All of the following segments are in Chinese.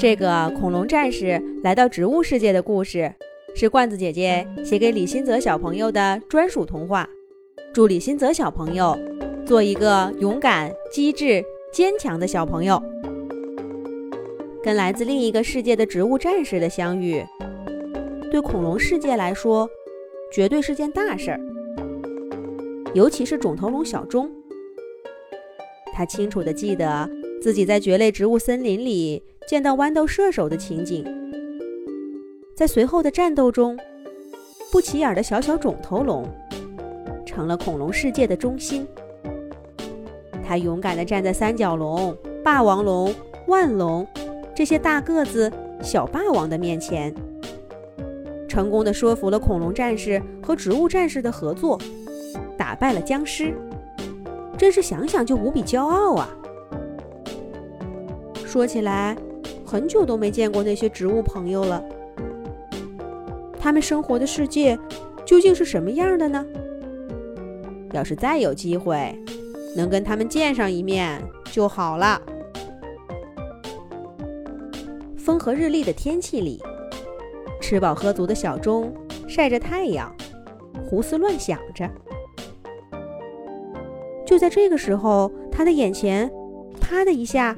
这个恐龙战士来到植物世界的故事，是罐子姐姐写给李新泽小朋友的专属童话。祝李新泽小朋友做一个勇敢、机智、坚强的小朋友。跟来自另一个世界的植物战士的相遇，对恐龙世界来说，绝对是件大事儿。尤其是肿头龙小钟，他清楚地记得自己在蕨类植物森林里。见到豌豆射手的情景，在随后的战斗中，不起眼的小小肿头龙成了恐龙世界的中心。他勇敢地站在三角龙、霸王龙、万龙这些大个子小霸王的面前，成功地说服了恐龙战士和植物战士的合作，打败了僵尸。真是想想就无比骄傲啊！说起来。很久都没见过那些植物朋友了，他们生活的世界究竟是什么样的呢？要是再有机会能跟他们见上一面就好了。风和日丽的天气里，吃饱喝足的小钟晒着太阳，胡思乱想着。就在这个时候，他的眼前啪的一下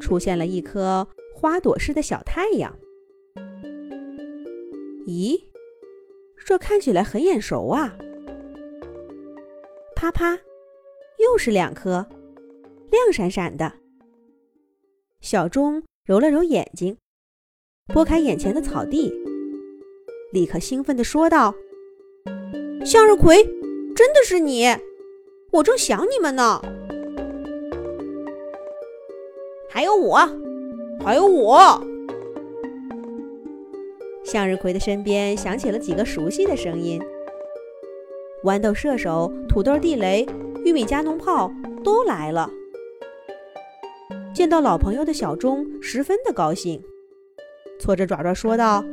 出现了一颗。花朵似的小太阳，咦，这看起来很眼熟啊！啪啪，又是两颗，亮闪闪的。小钟揉了揉眼睛，拨开眼前的草地，立刻兴奋地说道：“向日葵，真的是你！我正想你们呢。还有我。”还有我，向日葵的身边响起了几个熟悉的声音。豌豆射手、土豆地雷、玉米加农炮都来了。见到老朋友的小钟十分的高兴，搓着爪爪说道：“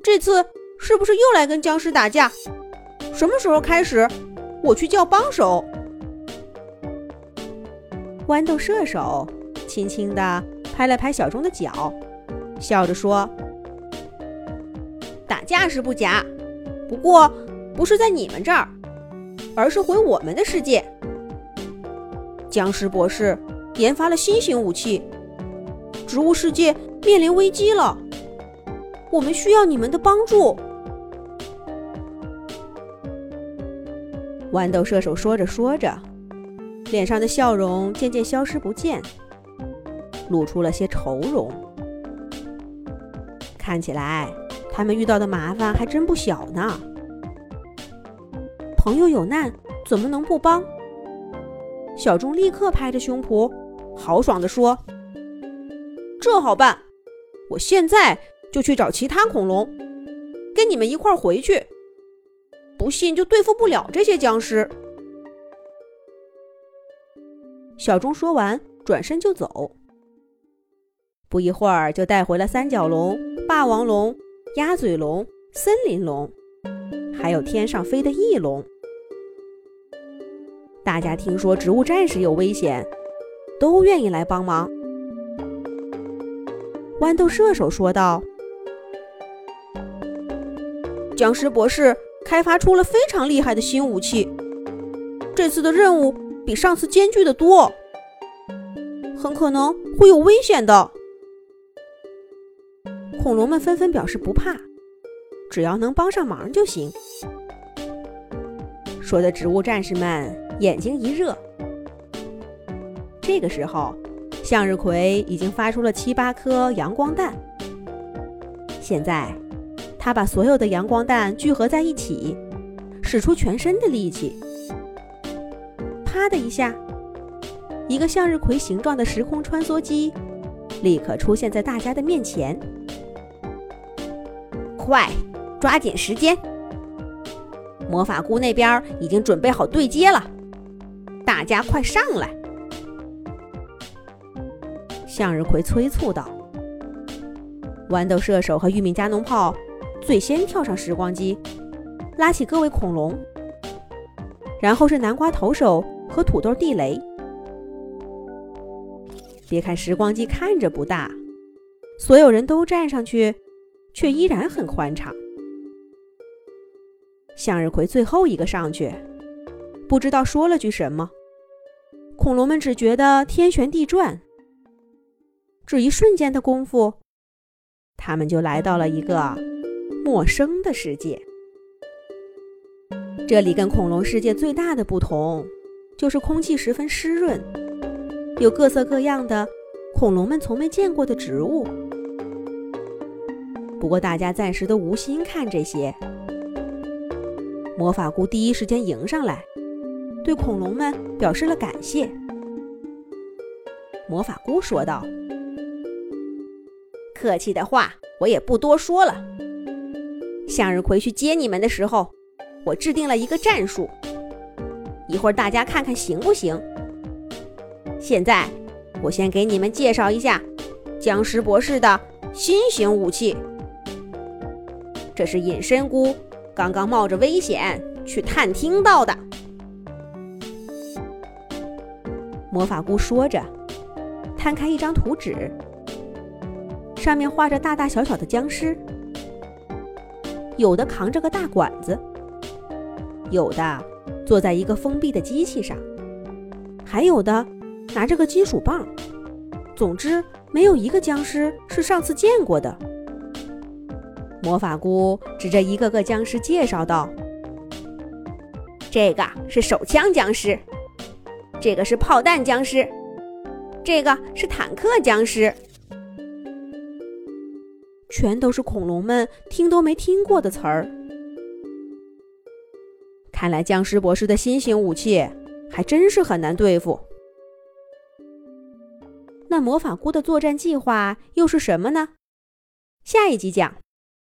这次是不是又来跟僵尸打架？什么时候开始？我去叫帮手。”豌豆射手。轻轻地拍了拍小钟的脚，笑着说：“打架是不假，不过不是在你们这儿，而是回我们的世界。僵尸博士研发了新型武器，植物世界面临危机了，我们需要你们的帮助。”豌豆射手说着说着，脸上的笑容渐渐消失不见。露出了些愁容，看起来他们遇到的麻烦还真不小呢。朋友有难，怎么能不帮？小钟立刻拍着胸脯，豪爽地说：“这好办，我现在就去找其他恐龙，跟你们一块儿回去。不信就对付不了这些僵尸。”小钟说完，转身就走。不一会儿，就带回了三角龙、霸王龙、鸭嘴龙、森林龙，还有天上飞的翼龙。大家听说植物战士有危险，都愿意来帮忙。豌豆射手说道：“僵尸博士开发出了非常厉害的新武器，这次的任务比上次艰巨的多，很可能会有危险的。”恐龙们纷纷表示不怕，只要能帮上忙就行。说的植物战士们眼睛一热。这个时候，向日葵已经发出了七八颗阳光弹。现在，他把所有的阳光弹聚合在一起，使出全身的力气。啪的一下，一个向日葵形状的时空穿梭机立刻出现在大家的面前。快，抓紧时间！魔法菇那边已经准备好对接了，大家快上来！向日葵催促道。豌豆射手和玉米加农炮最先跳上时光机，拉起各位恐龙，然后是南瓜投手和土豆地雷。别看时光机看着不大，所有人都站上去，却依然很宽敞。向日葵最后一个上去，不知道说了句什么，恐龙们只觉得天旋地转。只一瞬间的功夫，他们就来到了一个陌生的世界。这里跟恐龙世界最大的不同，就是空气十分湿润，有各色各样的恐龙们从没见过的植物。不过大家暂时都无心看这些。魔法菇第一时间迎上来，对恐龙们表示了感谢。魔法菇说道：“客气的话，我也不多说了。向日葵去接你们的时候，我制定了一个战术，一会儿大家看看行不行？现在，我先给你们介绍一下僵尸博士的新型武器。这是隐身菇。”刚刚冒着危险去探听到的，魔法菇说着，摊开一张图纸，上面画着大大小小的僵尸，有的扛着个大管子，有的坐在一个封闭的机器上，还有的拿着个金属棒。总之，没有一个僵尸是上次见过的。魔法菇指着一个个僵尸介绍道：“这个是手枪僵尸，这个是炮弹僵尸，这个是坦克僵尸，全都是恐龙们听都没听过的词儿。看来僵尸博士的新型武器还真是很难对付。那魔法菇的作战计划又是什么呢？下一集讲。”